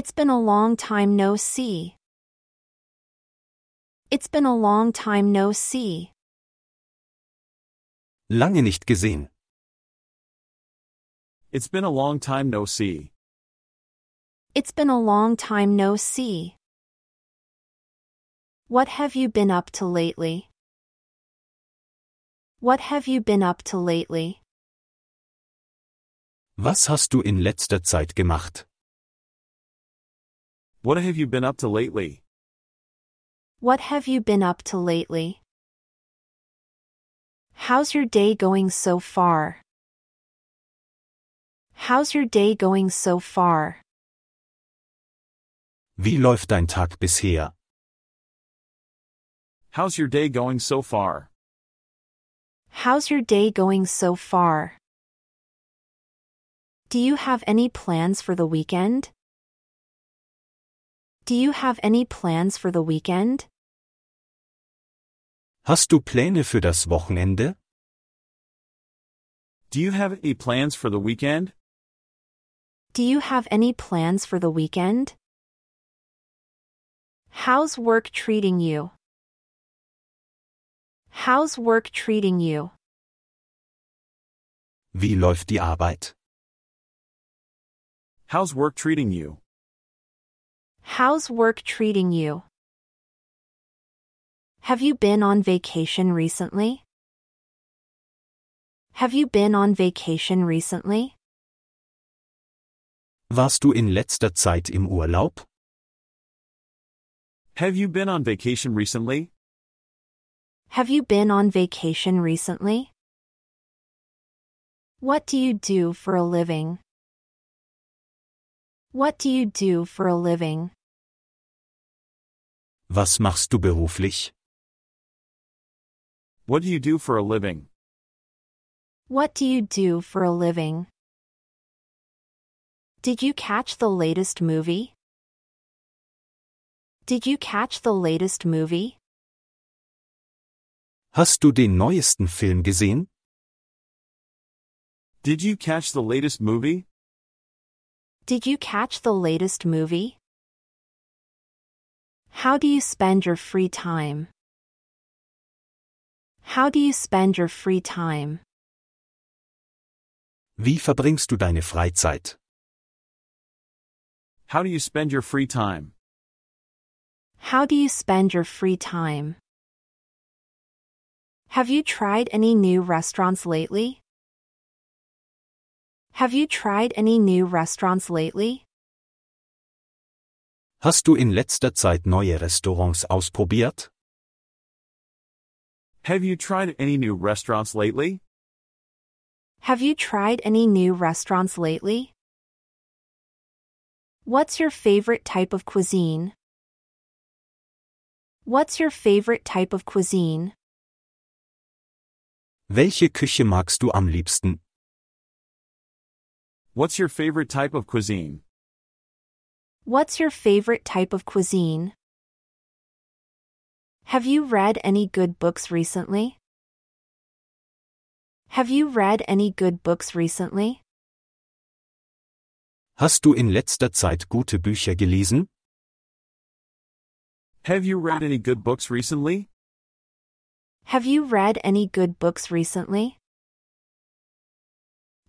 It's been a long time no see. It's been a long time no see. Lange nicht gesehen. It's been a long time no see. It's been a long time no see. What have you been up to lately? What have you been up to lately? Was hast du in letzter Zeit gemacht? What have you been up to lately? What have you been up to lately? How's your day going so far? How's your day going so far? Wie läuft dein Tag bisher? How's your day going so far? How's your day going so far? Do you have any plans for the weekend? Do you have any plans for the weekend? Hast du Pläne für das Wochenende? Do you have any plans for the weekend? Do you have any plans for the weekend? How's work treating you? How's work treating you? Wie läuft die Arbeit? How's work treating you? How's work treating you? Have you been on vacation recently? Have you been on vacation recently? Warst du in letzter Zeit im Urlaub? Have you been on vacation recently? Have you been on vacation recently? What do you do for a living? What do you do for a living? Was machst du beruflich? What do you do for a living? What do you do for a living? Did you catch the latest movie? Did you catch the latest movie? Hast du den neuesten Film gesehen? Did you catch the latest movie? Did you catch the latest movie? How do you spend your free time? How do you spend your free time? Wie verbringst du deine Freizeit? How do you spend your free time? How do you spend your free time? Have you tried any new restaurants lately? Have you tried any new restaurants lately? Hast du in letzter Zeit neue Restaurants ausprobiert? Have you tried any new restaurants lately? Have you tried any new restaurants lately? What's your favorite type of cuisine? What's your favorite type of cuisine? Welche Küche magst du am liebsten? What's your favorite type of cuisine? What's your favorite type of cuisine? Have you read any good books recently? Have you read any good books recently? Hast du in letzter Zeit gute Bücher gelesen? Have you read any good books recently? Have you read any good books recently?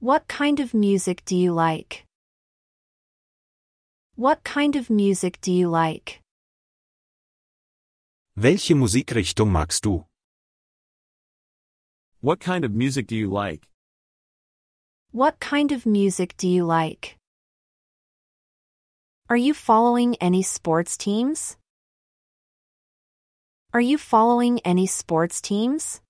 What kind of music do you like? What kind of music do you like? Welche Musikrichtung magst du? What kind of music do you like? What kind of music do you like? Are you following any sports teams? Are you following any sports teams?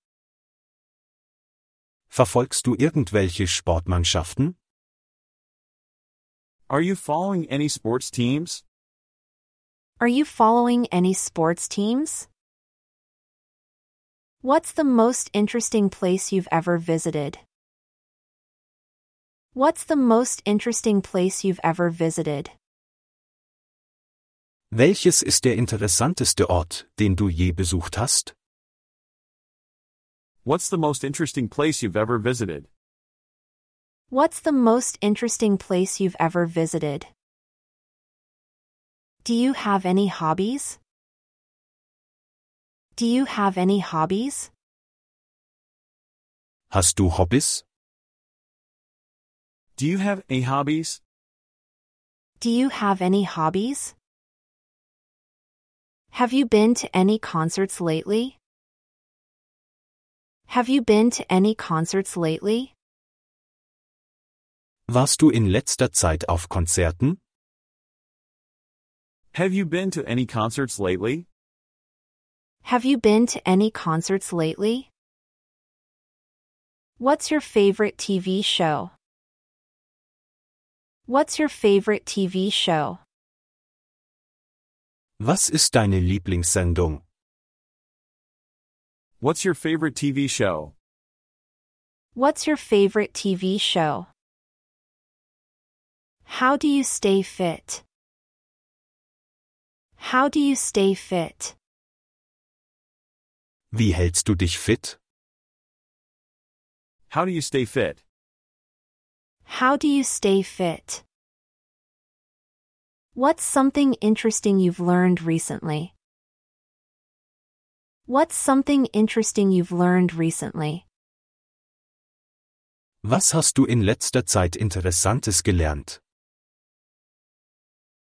Verfolgst du irgendwelche Sportmannschaften? Are you following any sports teams? Are you following any sports teams? What's the most interesting place you've ever visited? What's the most interesting place you've ever visited? Welches ist der interessanteste Ort, den du je besucht hast? What's the most interesting place you've ever visited? What's the most interesting place you've ever visited? Do you have any hobbies? Do you have any hobbies? Hast du Hobbys? Do you have any hobbies? Do you have any hobbies? Have you been to any concerts lately? Have you been to any concerts lately? Warst du in letzter Zeit auf Konzerten? Have you been to any concerts lately? Have you been to any concerts lately? What's your favorite TV show? What's your favorite TV show? Was ist deine Lieblingssendung? What's your favorite TV show? What's your favorite TV show? How do you stay fit? How do you stay fit? Wie hältst du dich fit? How do you stay fit? How do you stay fit? What's something interesting you've learned recently? What's something interesting you've learned recently? Was hast du in letzter Zeit Interessantes gelernt?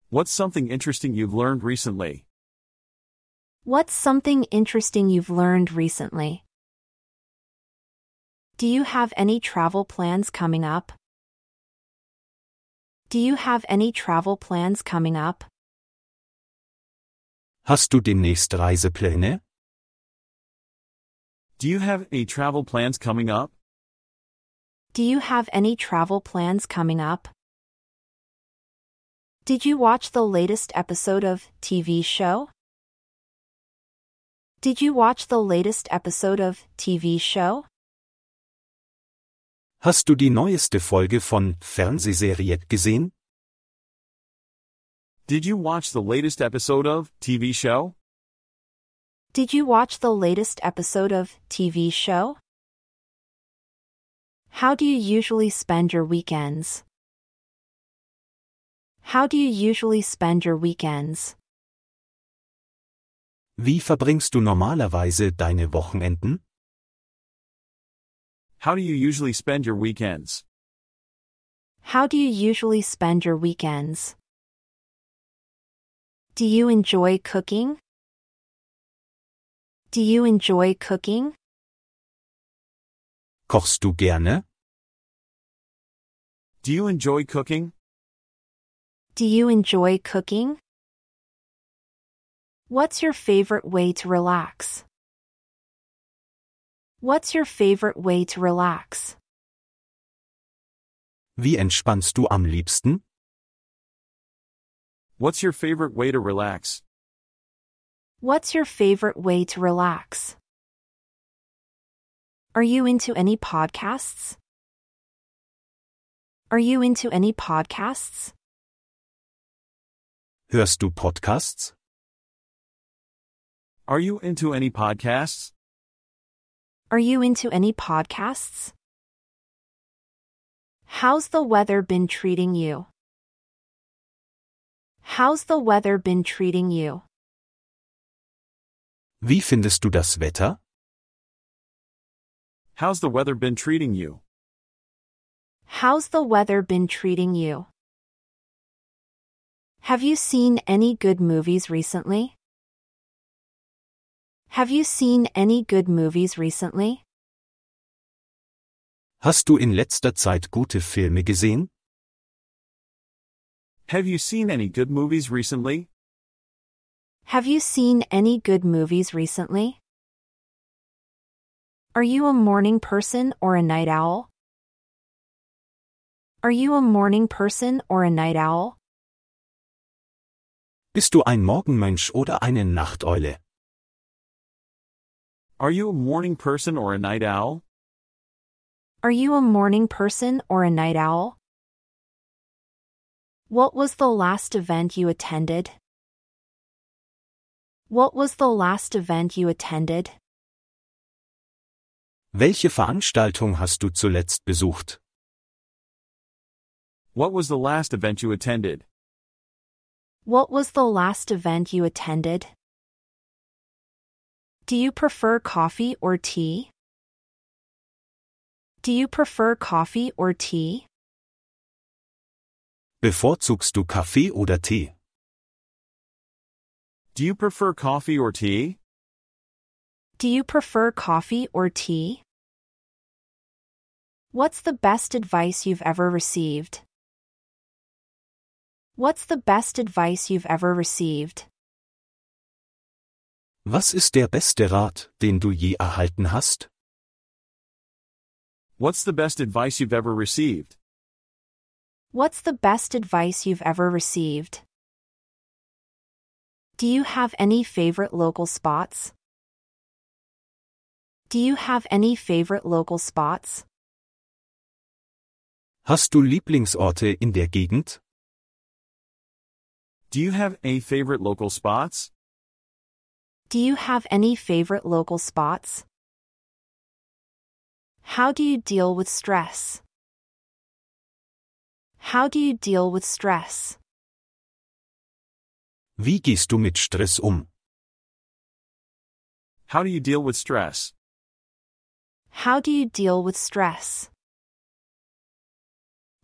What's something interesting you've learned recently? What's something interesting you've learned recently? Do you have any travel plans coming up? Do you have any travel plans coming up? Hast du demnächst Reisepläne? Do you have any travel plans coming up? Do you have any travel plans coming up? Did you watch the latest episode of TV show? Did you watch the latest episode of TV show? Hast du die neueste Folge von Fernsehserie gesehen? Did you watch the latest episode of TV show? Did you watch the latest episode of TV show? How do you usually spend your weekends? How do you usually spend your weekends? Wie verbringst du normalerweise deine Wochenenden? How do you usually spend your weekends? How do you usually spend your weekends? Do you enjoy cooking? Do you enjoy cooking? Kochst du gerne? Do you enjoy cooking? Do you enjoy cooking? What's your favorite way to relax? What's your favorite way to relax? Wie entspannst du am liebsten? What's your favorite way to relax? What's your favorite way to relax? Are you into any podcasts? Are you into any podcasts? Hörst du Podcasts? Are you into any podcasts? Are you into any podcasts? How's the weather been treating you? How's the weather been treating you? Wie findest du das Wetter? How's the weather been treating you? How's the weather been treating you? Have you seen any good movies recently? Have you seen any good movies recently? Hast du in letzter Zeit gute Filme gesehen? Have you seen any good movies recently? Have you seen any good movies recently? Are you a morning person or a night owl? Are you a morning person or a night owl? Bist du ein Morgenmensch oder eine Nachteule? Are you a morning person or a night owl? Are you a morning person or a night owl? What was the last event you attended? What was the last event you attended? Welche Veranstaltung hast du zuletzt besucht? What was the last event you attended? What was the last event you attended? Do you prefer coffee or tea? Do you prefer coffee or tea? Bevorzugst du Kaffee oder Tee? Do you prefer coffee or tea? Do you prefer coffee or tea? What's the best advice you've ever received? What's the best advice you've ever received? Was ist der beste Rat, den du je erhalten hast? What's the best advice you've ever received? What's the best advice you've ever received? Do you have any favorite local spots? Do you have any favorite local spots? Hast du Lieblingsorte in der Gegend? Do you have any favorite local spots? Do you have any favorite local spots? How do you deal with stress? How do you deal with stress? Wie gehst du mit Stress um? How do you deal with stress? How do you deal with stress?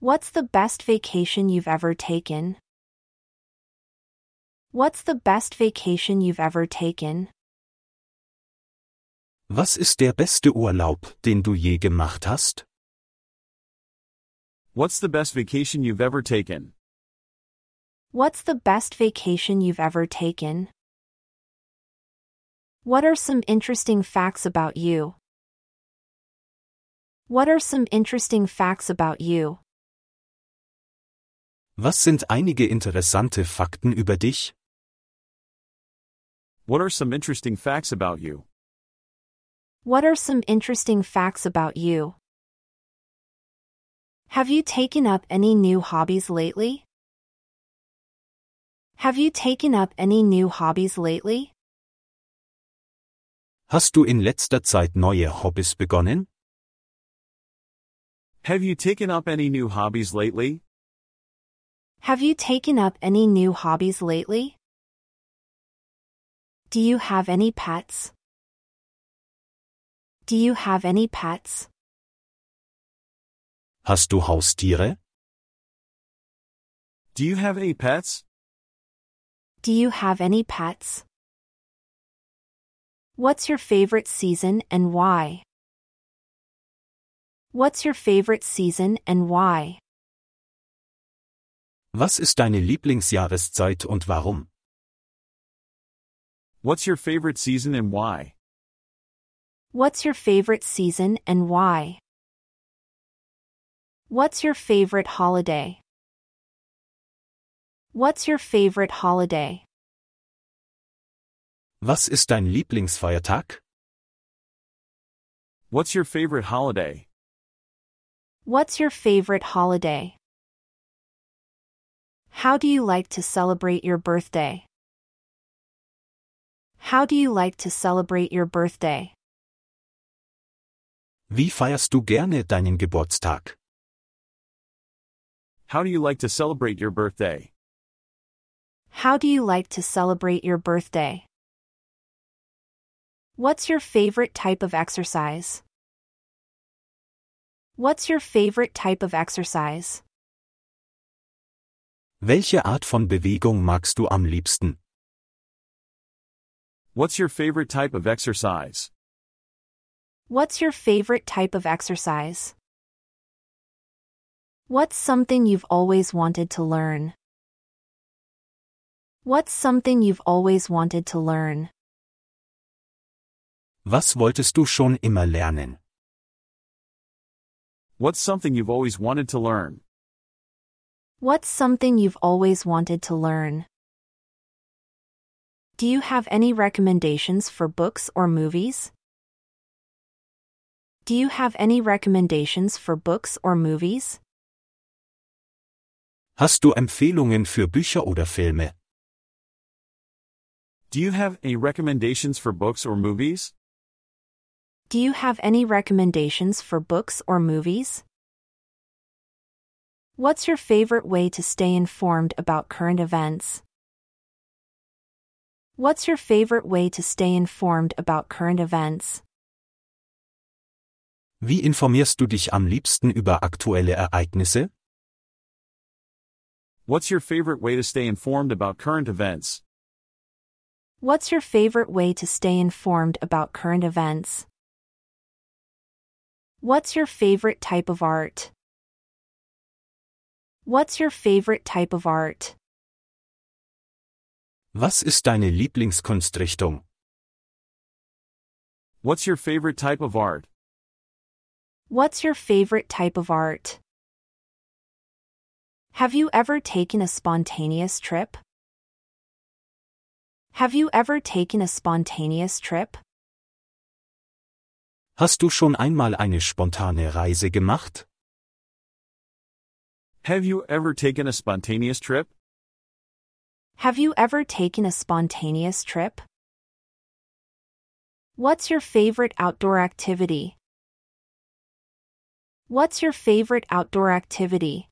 What's the best vacation you've ever taken? What's the best vacation you've ever taken? Was ist der beste Urlaub, den du je gemacht hast? What's the best vacation you've ever taken? What's the best vacation you've ever taken? What are some interesting facts about you? What are some interesting facts about you? Was sind einige interessante Fakten über dich? What are some interesting facts about you? What are some interesting facts about you? Have you taken up any new hobbies lately? Have you taken up any new hobbies lately? Hast du in letzter Zeit neue Hobbys begonnen? Have you taken up any new hobbies lately? Have you taken up any new hobbies lately? Do you have any pets? Do you have any pets? Hast du Haustiere? Do you have any pets? Do you have any pets? What's your favorite season and why? What's your favorite season and why? Was ist deine Lieblingsjahreszeit und warum? What's your favorite season and why? What's your favorite season and why? What's your favorite holiday? What's your favorite holiday? Was ist dein Lieblingsfeiertag? What's your favorite holiday? What's your favorite holiday? How do you like to celebrate your birthday? How do you like to celebrate your birthday? Wie feierst du gerne deinen Geburtstag? How do you like to celebrate your birthday? How do you like to celebrate your birthday? What's your favorite type of exercise? What's your favorite type of exercise? Welche Art von Bewegung magst du am liebsten? What's your favorite type of exercise? What's your favorite type of exercise? What's something you've always wanted to learn? What's something you've always wanted to learn? Was wolltest du schon immer lernen? What's something you've always wanted to learn? What's something you've always wanted to learn? Do you have any recommendations for books or movies? Do you have any recommendations for books or movies? Hast du Empfehlungen für Bücher oder Filme? Do you have any recommendations for books or movies? Do you have any recommendations for books or movies? What's your favorite way to stay informed about current events? What's your favorite way to stay informed about current events? Wie informierst du dich am liebsten über aktuelle Ereignisse? What's your favorite way to stay informed about current events? What's your favorite way to stay informed about current events? What's your favorite type of art? What's your favorite type of art? Was ist deine Lieblingskunstrichtung? What's your favorite type of art? What's your favorite type of art? Have you ever taken a spontaneous trip? Have you ever taken a spontaneous trip? Hast du schon einmal eine spontane Reise gemacht? Have you ever taken a spontaneous trip? Have you ever taken a spontaneous trip? What's your favorite outdoor activity? What's your favorite outdoor activity?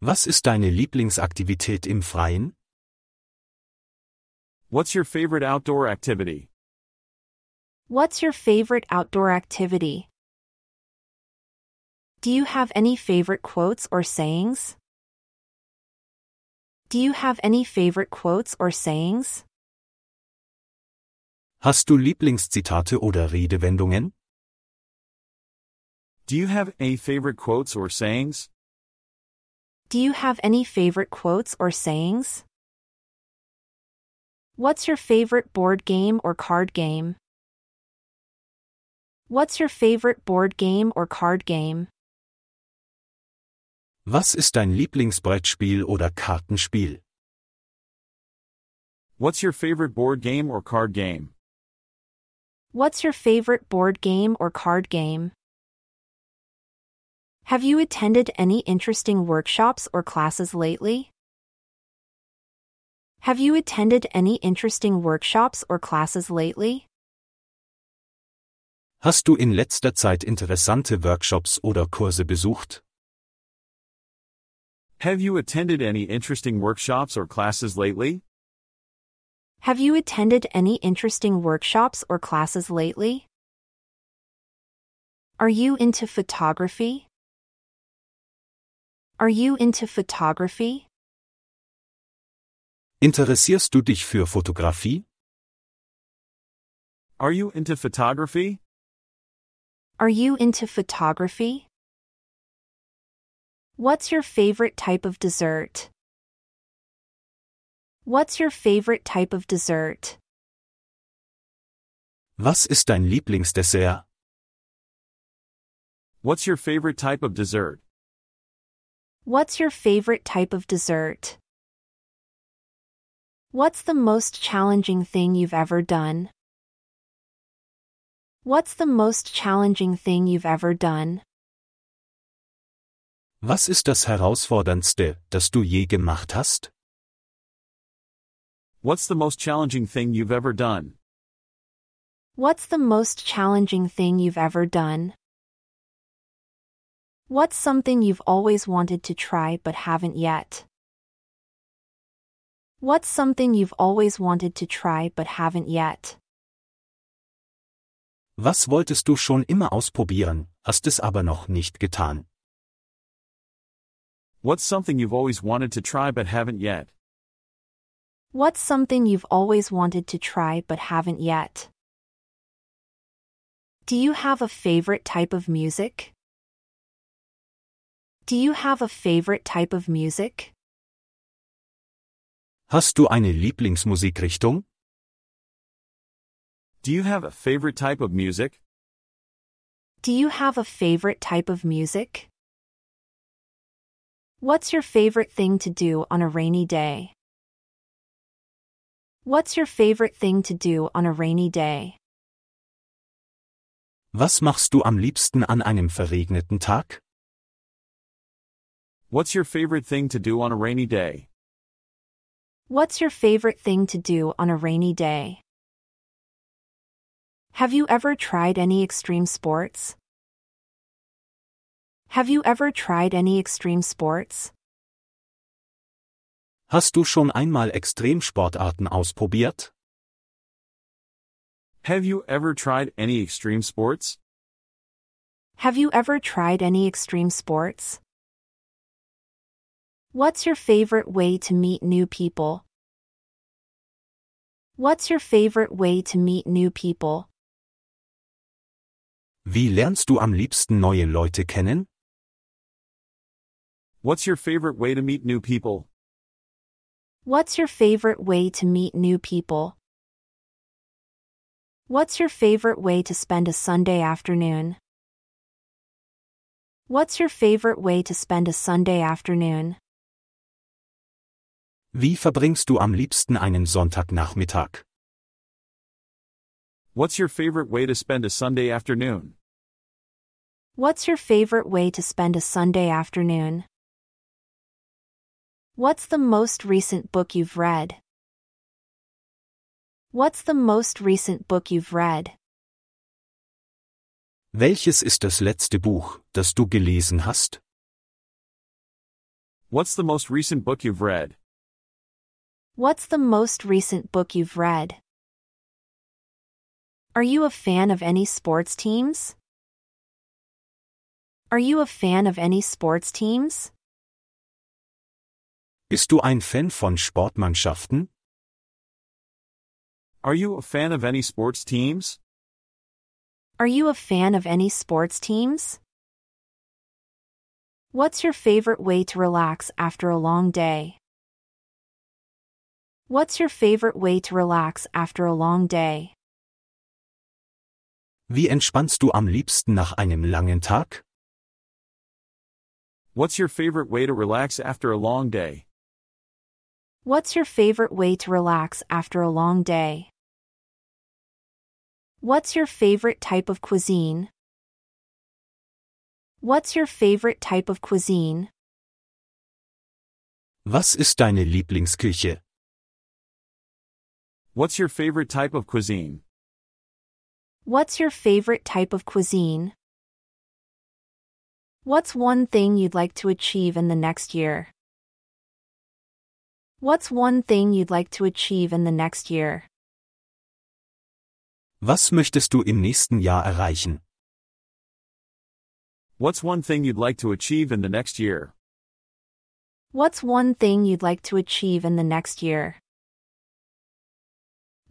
Was ist deine Lieblingsaktivität im Freien? What's your favorite outdoor activity? What's your favorite outdoor activity? Do you have any favorite quotes or sayings? Do you have any favorite quotes or sayings? Hast du Lieblingszitate oder Redewendungen? Do you have any favorite quotes or sayings? Do you have any favorite quotes or sayings? What's your favorite board game or card game? What's your favorite board game or card game? Was ist dein Lieblingsbrettspiel oder Kartenspiel? What's your favorite board game or card game? What's your favorite board game or card game? Have you attended any interesting workshops or classes lately? Have you attended any interesting workshops or classes lately? Hast du in letzter Zeit interessante Workshops oder Kurse besucht? Have you attended any interesting workshops or classes lately? Have you attended any interesting workshops or classes lately? Are you into photography? Are you into photography? Interessierst du dich für Fotografie? Are you into photography? Are you into photography? What's your favorite type of dessert? What's your favorite type of dessert? Was ist dein Lieblingsdessert? What's your favorite type of dessert? What's your favorite type of dessert? What's the most challenging thing you've ever done? What's the most challenging thing you've ever done? Was ist das Herausforderndste, das du je gemacht hast? What's the most challenging thing you've ever done? What's the most challenging thing you've ever done? What's something you've always wanted to try but haven't yet? What's something you've always wanted to try but haven't yet? Was wolltest du schon immer ausprobieren, hast es aber noch nicht getan? What's something you've always wanted to try but haven't yet? What's something you've always wanted to try but haven't yet? Do you have a favorite type of music? Do you have a favorite type of music? Hast du eine Lieblingsmusikrichtung? Do you have a favorite type of music? Do you have a favorite type of music? What's your favorite thing to do on a rainy day? What's your favorite thing to do on a rainy day? Was machst du am liebsten an einem verregneten Tag? What's your favorite thing to do on a rainy day? What's your favorite thing to do on a rainy day? Have you ever tried any extreme sports? Have you ever tried any extreme sports? Hast du schon einmal Extremsportarten ausprobiert? Have you ever tried any extreme sports? Have you ever tried any extreme sports? What's your favorite way to meet new people? What's your favorite way to meet new people? Wie lernst du am liebsten neue Leute kennen? What's your favorite way to meet new people? What's your favorite way to meet new people? What's your favorite way to spend a Sunday afternoon? What's your favorite way to spend a Sunday afternoon? Wie verbringst du am liebsten einen Sonntagnachmittag? What's your favorite way to spend a Sunday afternoon? What's your favorite way to spend a Sunday afternoon? What's the most recent book you've read? What's the most recent book you've read? Welches ist das letzte Buch, das du gelesen hast? What's the most recent book you've read? What's the most recent book you've read? Are you a fan of any sports teams? Are you a fan of any sports teams? Bist du ein Fan von Sportmannschaften? Are you a fan of any sports teams? Are you a fan of any sports teams? What's your favorite way to relax after a long day? What's your favorite way to relax after a long day? Wie entspannst du am liebsten nach einem langen Tag? What's your favorite way to relax after a long day? What's your favorite way to relax after a long day? What's your favorite type of cuisine? What's your favorite type of cuisine? Was ist deine Lieblingsküche? What's your favorite type of cuisine? What's your favorite type of cuisine? What's one thing you'd like to achieve in the next year? What's one thing you'd like to achieve in the next year? Was möchtest du im nächsten Jahr erreichen? What's one thing you'd like to achieve in the next year? What's one thing you'd like to achieve in the next year?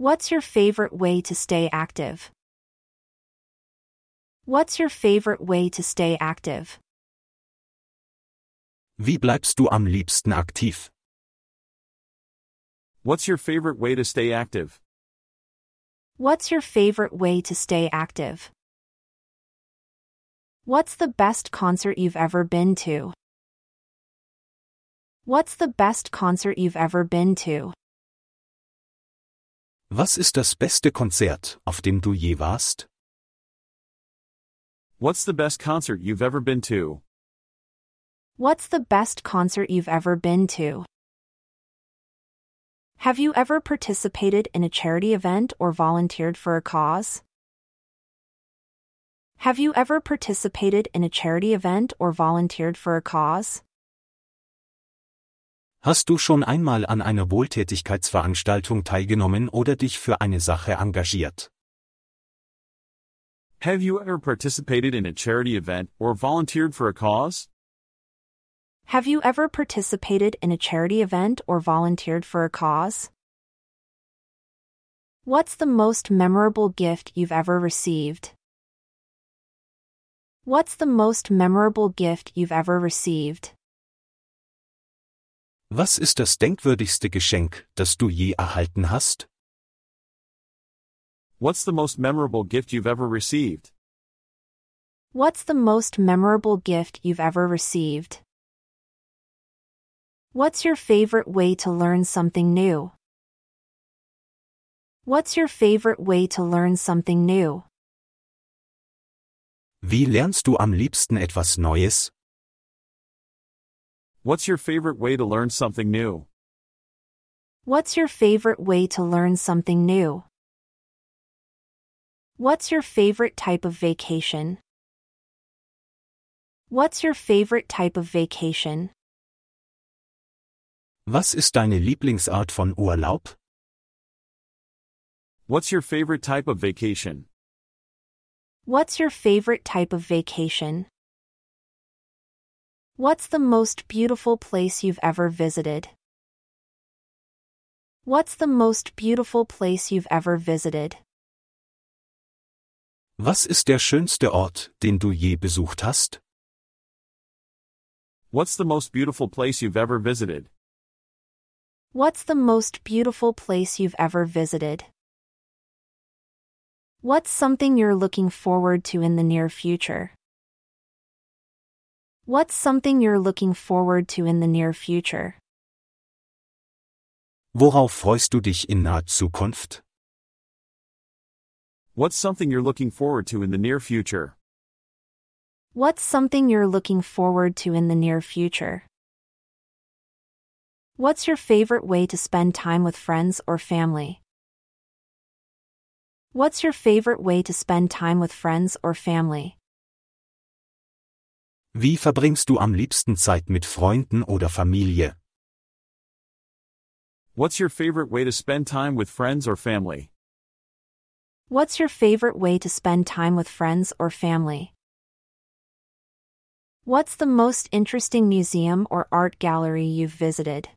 What's your favorite way to stay active? What's your favorite way to stay active? Wie bleibst du am liebsten aktiv? What's your favorite way to stay active? What's your favorite way to stay active? What's the best concert you've ever been to? What's the best concert you've ever been to? Was ist das beste Konzert, auf dem du je warst? What's the best concert you've ever been to? What's the best concert you've ever been to? Have you ever participated in a charity event or volunteered for a cause? Have you ever participated in a charity event or volunteered for a cause? Hast du schon einmal an einer Wohltätigkeitsveranstaltung teilgenommen oder dich für eine Sache engagiert? Have you ever participated in a charity event or volunteered for a cause? Have you ever participated in a charity event or volunteered for a cause? What's the most memorable gift you've ever received? What's the most memorable gift you've ever received? Was ist das denkwürdigste Geschenk, das du je erhalten hast? What's the most memorable gift you've ever received? What's the most memorable gift you've ever received? What's your favorite way to learn something new? What's your favorite way to learn something new? Wie lernst du am liebsten etwas Neues? What's your favorite way to learn something new? What's your favorite way to learn something new? What's your favorite type of vacation? What's your favorite type of vacation? Was ist deine Lieblingsart von Urlaub? What's your favorite type of vacation? What's your favorite type of vacation? What's the most beautiful place you've ever visited? What's the most beautiful place you've ever visited? Was ist der schönste Ort, den du je besucht hast? What's the most beautiful place you've ever visited? What's the most beautiful place you've ever visited? What's something you're looking forward to in the near future? What's something you're looking forward to in the near future? Worauf freust du dich in naher Zukunft? What's something you're looking forward to in the near future? What's something you're looking forward to in the near future? What's your favorite way to spend time with friends or family? What's your favorite way to spend time with friends or family? Wie verbringst du am liebsten Zeit mit Freunden oder Familie? What's your favorite way to spend time with friends or family? What's your favorite way to spend time with friends or family? What's the most interesting museum or art gallery you've visited?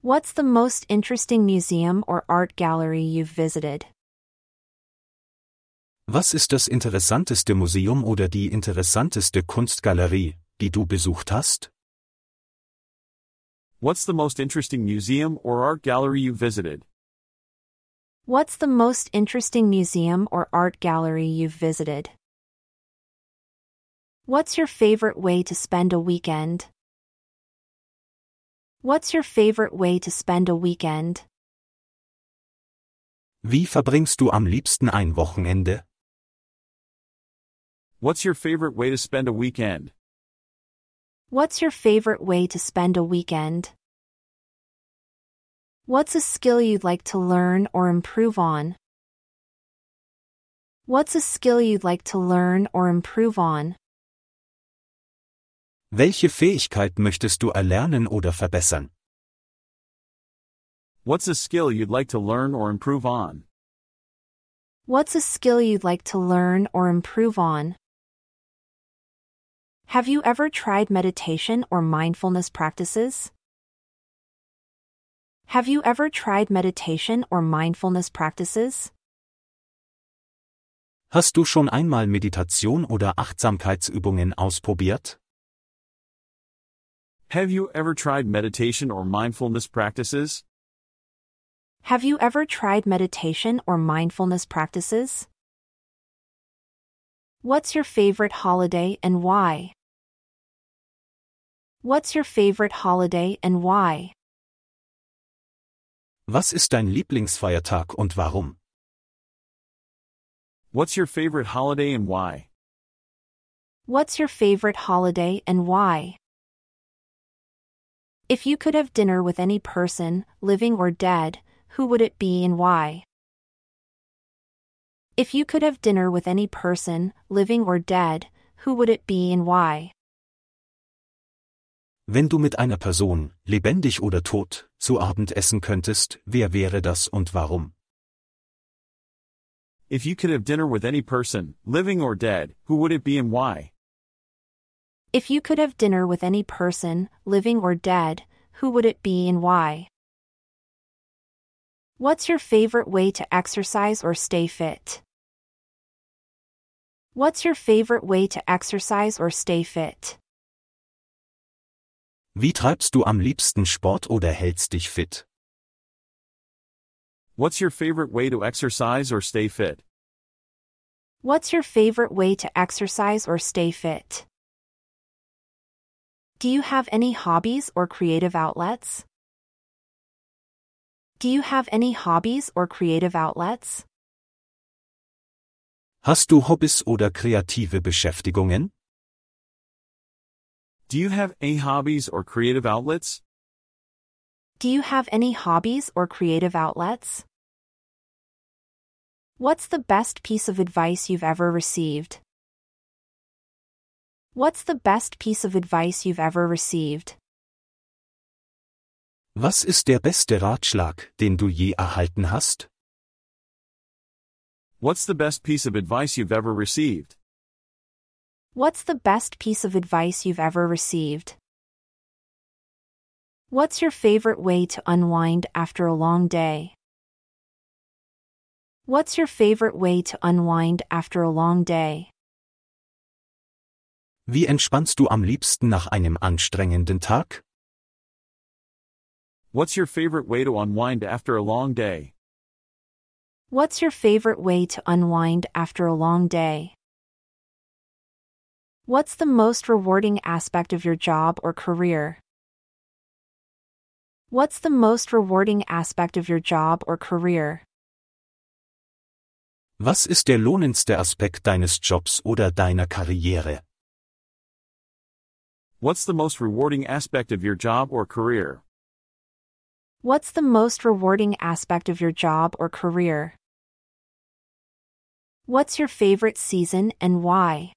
What's the most interesting museum or art gallery you've visited? Was ist das interessanteste Museum oder die interessanteste Kunstgalerie, die du besucht hast? What's the most interesting museum or art gallery you visited? What's the most interesting museum or art gallery you've visited? What's your favorite way to spend a weekend? What's your favorite way to spend a weekend? Wie verbringst du am liebsten ein Wochenende? What's your favorite way to spend a weekend? What's your favorite way to spend a weekend? What's a skill you'd like to learn or improve on? What's a skill you'd like to learn or improve on? Welche Fähigkeit möchtest du erlernen oder verbessern? What's a skill you'd like to learn or improve on? What's a skill you'd like to learn or improve on? Have you ever tried meditation or mindfulness practices? Have you ever tried meditation or mindfulness practices? Hast du schon einmal Meditation oder Achtsamkeitsübungen ausprobiert? Have you ever tried meditation or mindfulness practices? Have you ever tried meditation or mindfulness practices? What's your favorite holiday and why? What's your favorite holiday and why? Was ist dein Lieblingsfeiertag und warum? What's your favorite holiday and why? What's your favorite holiday and why? If you could have dinner with any person, living or dead, who would it be and why? If you could have dinner with any person, living or dead, who would it be and why? Wenn du mit einer Person, lebendig oder tot, zu Abend essen könntest, wer wäre das und warum? If you could have dinner with any person, living or dead, who would it be and why? If you could have dinner with any person, living or dead, who would it be and why? What's your favorite way to exercise or stay fit? What's your favorite way to exercise or stay fit? Wie treibst du am liebsten Sport oder hältst dich fit? What's your favorite way to exercise or stay fit? What's your favorite way to exercise or stay fit? Do you have any hobbies or creative outlets? Do you have any hobbies or creative outlets? Hast du Hobbys oder kreative Beschäftigungen? Do you have any hobbies or creative outlets? Do you have any hobbies or creative outlets? What's the best piece of advice you've ever received? What's the best piece of advice you've ever received? Was ist der beste Ratschlag, den du je erhalten hast? What's the best piece of advice you've ever received? What's the best piece of advice you've ever received? What's your favorite way to unwind after a long day? What's your favorite way to unwind after a long day? Wie entspannst du am liebsten nach einem anstrengenden Tag? What's your favorite way to unwind after a long day? What's your favorite way to unwind after a long day? What's the most rewarding aspect of your job or career? What's the most rewarding aspect of your job or career? Was ist der lohnendste Aspekt deines Jobs oder deiner Karriere? What's the most rewarding aspect of your job or career? What's the most rewarding aspect of your job or career? What's your favorite season and why?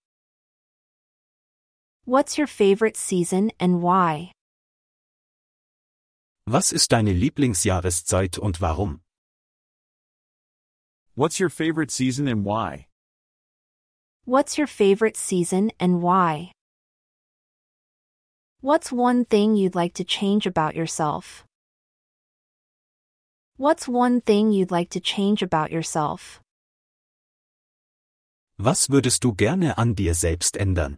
What's your favorite season and why? Was ist deine Lieblingsjahreszeit und warum? What's your favorite season and why? What's your favorite season and why? What's one thing you'd like to change about yourself? What's one thing you'd like to change about yourself? Was würdest du gerne an dir selbst ändern?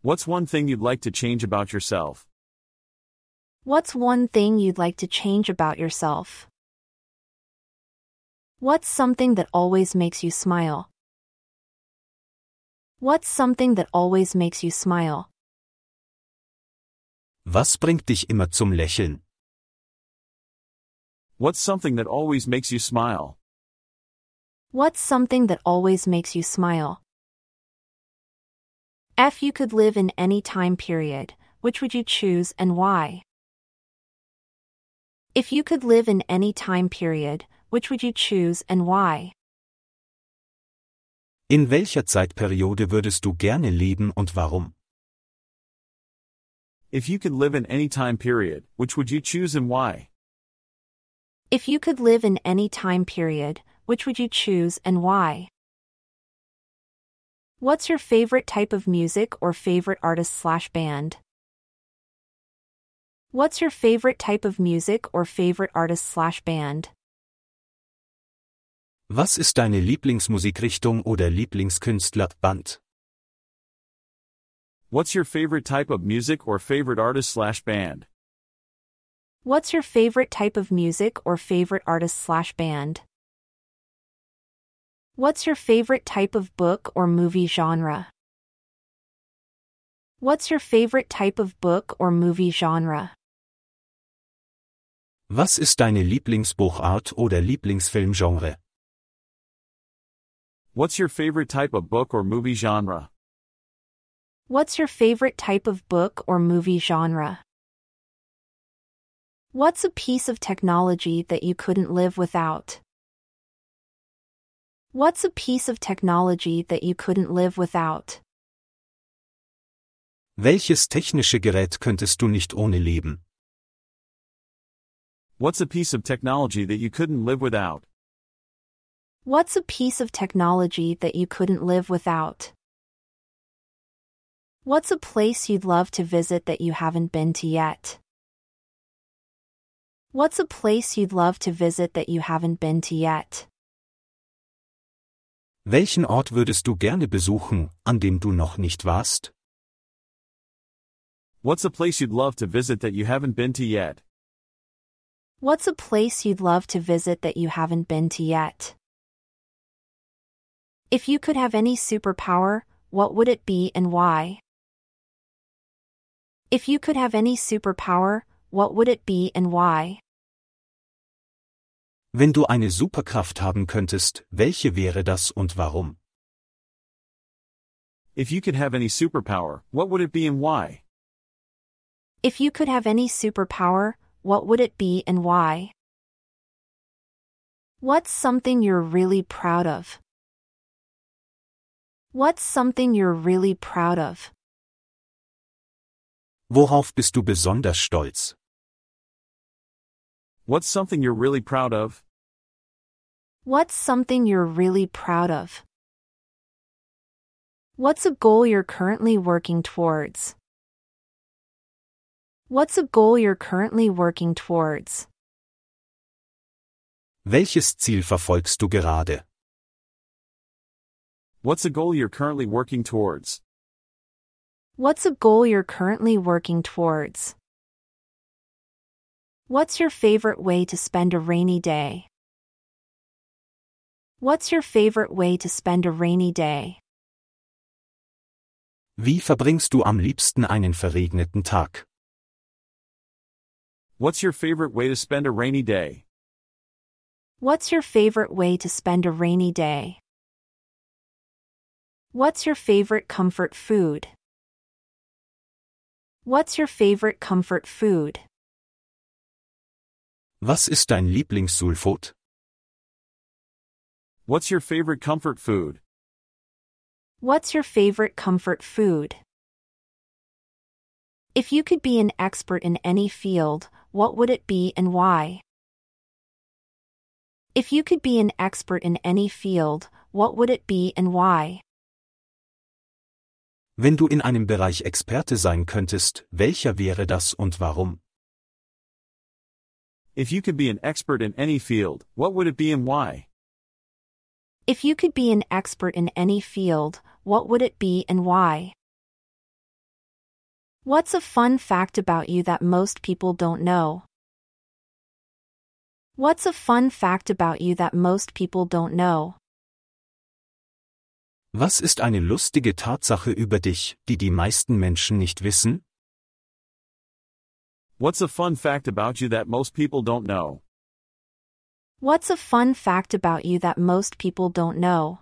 What's one thing you'd like to change about yourself? What's one thing you'd like to change about yourself? What's something that always makes you smile? What's something that always makes you smile? Was bringt dich immer zum Lächeln? What's something that always makes you smile? What's something that always makes you smile? If you could live in any time period, which would you choose and why? If you could live in any time period, which would you choose and why? In welcher Zeitperiode würdest du gerne leben und warum? If you could live in any time period, which would you choose and why? If you could live in any time period, which would you choose and why? What's your favorite type of music or favorite artist slash band? What's your favorite type of music or favorite artist slash band? Was ist deine Lieblingsmusikrichtung oder Lieblingskünstler, Band? What's your favorite type of music or favorite artist slash band? What's your favorite type of music or favorite artist slash band? What's your favorite type of book or movie genre? What's your favorite type of book or movie genre? Was ist deine Lieblingsbuchart oder Lieblingsfilmgenre? What's your favorite type of book or movie genre? What's your favorite type of book or movie genre? What's a piece of technology that you couldn't live without? What's a piece of technology that you couldn't live without? Welches technische Gerät könntest du nicht ohne leben? What's a piece of technology that you couldn't live without? What's a piece of technology that you couldn't live without? What's a place you'd love to visit that you haven't been to yet? What's a place you'd love to visit that you haven't been to yet? Welchen Ort würdest du gerne besuchen, an dem du noch nicht warst? What's a place you'd love to visit that you haven't been to yet? What's a place you'd love to visit that you haven't been to yet? If you could have any superpower, what would it be and why? If you could have any superpower, what would it be and why? Wenn du eine Superkraft haben könntest, welche wäre das und warum? If you could have any superpower, what would it be and why? If you could have any superpower, what would it be and why? What's something you're really proud of? What's something you're really proud of? Worauf bist du besonders stolz? What's something you're really proud of? What's something you're really proud of? What's a goal you're currently working towards? What's a goal you're currently working towards? Welches Ziel verfolgst du gerade? What's a goal you're currently working towards? What's a goal you're currently working towards? What's your favorite way to spend a rainy day? What's your favorite way to spend a rainy day? Wie verbringst du am liebsten einen verregneten Tag? What's your favorite way to spend a rainy day? What's your favorite way to spend a rainy day? What's your favorite comfort food? What's your favorite comfort food? Was ist dein Lieblingssulfot? What's your favorite comfort food? What's your favorite comfort food? If you could be an expert in any field, what would it be and why? If you could be an expert in any field, what would it be and why? Wenn du in einem Bereich Experte sein könntest, welcher wäre das und warum? If you could be an expert in any field, what would it be and why? If you could be an expert in any field, what would it be and why? What's a fun fact about you that most people don't know? What's a fun fact about you that most people don't know? Was ist eine lustige Tatsache über dich, die die meisten Menschen nicht wissen? What's a fun fact about you that most people don't know? What's a fun fact about you that most people don't know?